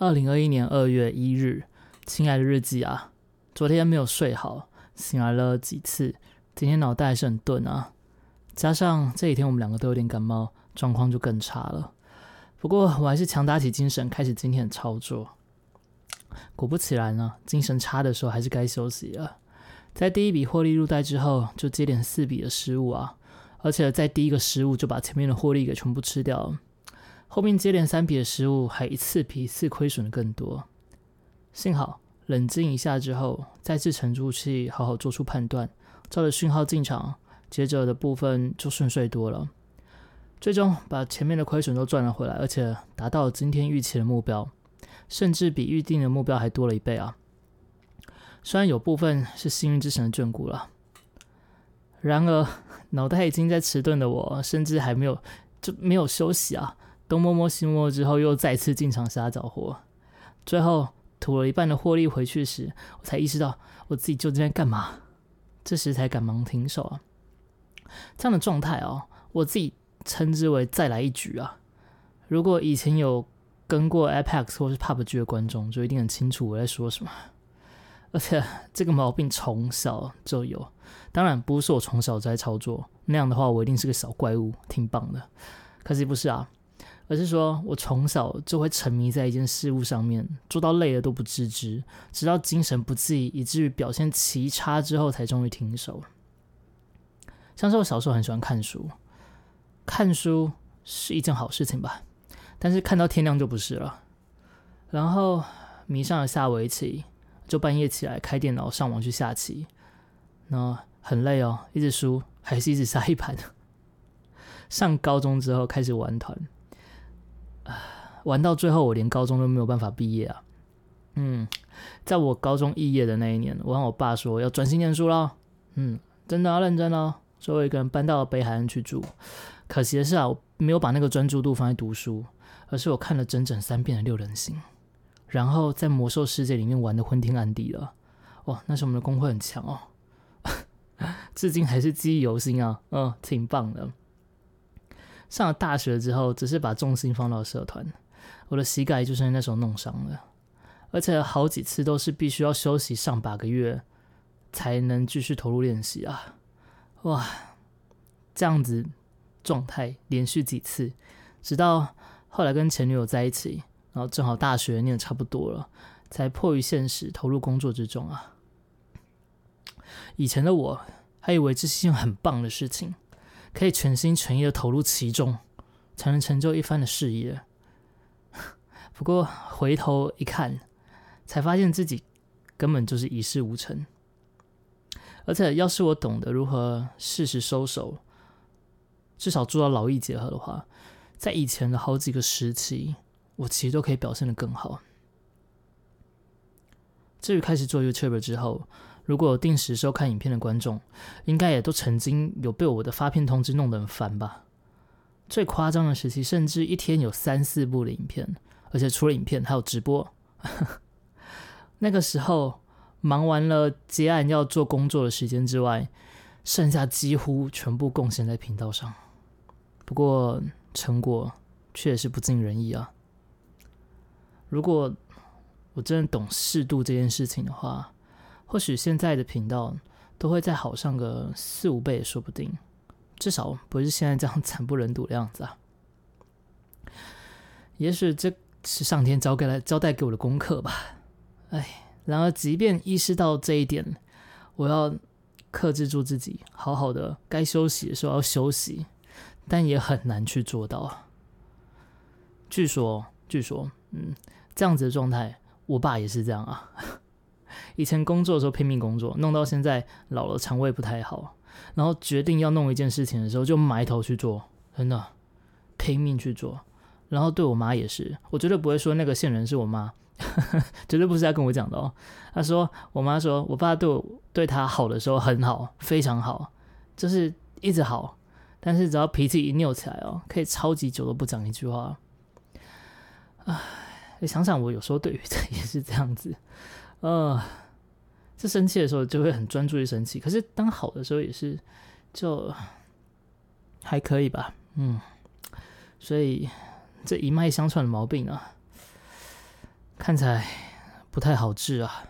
二零二一年二月一日，亲爱的日记啊，昨天没有睡好，醒来了几次，今天脑袋还是很钝啊。加上这几天我们两个都有点感冒，状况就更差了。不过我还是强打起精神，开始今天的操作。果不其然呢，精神差的时候还是该休息了。在第一笔获利入袋之后，就接连四笔的失误啊，而且在第一个失误就把前面的获利给全部吃掉了。后面接连三笔的失误，还一次比一次亏损的更多。幸好冷静一下之后，再次沉住气，好好做出判断，照着讯号进场，接着的部分就顺遂多了。最终把前面的亏损都赚了回来，而且达到了今天预期的目标，甚至比预定的目标还多了一倍啊！虽然有部分是幸运之神的眷顾了，然而脑袋已经在迟钝的我，甚至还没有就没有休息啊！东摸摸西摸摸之后，又再次进场瞎找货，最后吐了一半的获利回去时，我才意识到我自己究竟在干嘛。这时才赶忙停手啊！这样的状态哦，我自己称之为再来一局啊！如果以前有跟过 Apex 或是 PUBG 的观众，就一定很清楚我在说什么。而且这个毛病从小就有，当然不是我从小在操作，那样的话我一定是个小怪物，挺棒的。可惜不是啊。而是说，我从小就会沉迷在一件事物上面，做到累了都不自知，直到精神不济，以至于表现奇差之后，才终于停手。像是我小时候很喜欢看书，看书是一件好事情吧，但是看到天亮就不是了。然后迷上了下围棋，就半夜起来开电脑上网去下棋，那很累哦，一直输，还是一直下一盘。上高中之后开始玩团。啊玩到最后，我连高中都没有办法毕业啊！嗯，在我高中毕业的那一年，我和我爸说要专心念书了。嗯，真的要认真哦，所以我一个人搬到北海岸去住。可惜的是啊，我没有把那个专注度放在读书，而是我看了整整三遍的六人行，然后在魔兽世界里面玩的昏天暗地了。哇，那时候我们的工会很强哦，至今还是记忆犹新啊！嗯，挺棒的。上了大学之后，只是把重心放到社团，我的膝盖就是那时候弄伤了，而且好几次都是必须要休息上八个月，才能继续投入练习啊！哇，这样子状态连续几次，直到后来跟前女友在一起，然后正好大学念的差不多了，才迫于现实投入工作之中啊！以前的我还以为这是件很棒的事情。可以全心全意的投入其中，才能成就一番的事业。不过回头一看，才发现自己根本就是一事无成。而且，要是我懂得如何适时收手，至少做到劳逸结合的话，在以前的好几个时期，我其实都可以表现的更好。至于开始做 YouTube 之后，如果有定时收看影片的观众，应该也都曾经有被我的发片通知弄得很烦吧？最夸张的时期，甚至一天有三四部的影片，而且除了影片还有直播。那个时候忙完了接案要做工作的时间之外，剩下几乎全部贡献在频道上。不过成果确实不尽人意啊！如果我真的懂适度这件事情的话，或许现在的频道都会再好上个四五倍也说不定，至少不是现在这样 惨不忍睹的样子啊。也许这是上天交给了交代给我的功课吧。哎，然而即便意识到这一点，我要克制住自己，好好的该休息的时候要休息，但也很难去做到。据说，据说，嗯，这样子的状态，我爸也是这样啊。以前工作的时候拼命工作，弄到现在老了肠胃不太好，然后决定要弄一件事情的时候就埋头去做，真的拼命去做。然后对我妈也是，我绝对不会说那个线人是我妈，绝对不是在跟我讲的哦。他说我妈说我爸对我对他好的时候很好，非常好，就是一直好，但是只要脾气一拗起来哦，可以超级久都不讲一句话。唉，想想我有时候对于这 也是这样子。呃，这生气的时候就会很专注于生气，可是当好的时候也是就还可以吧，嗯，所以这一脉相传的毛病啊，看起来不太好治啊。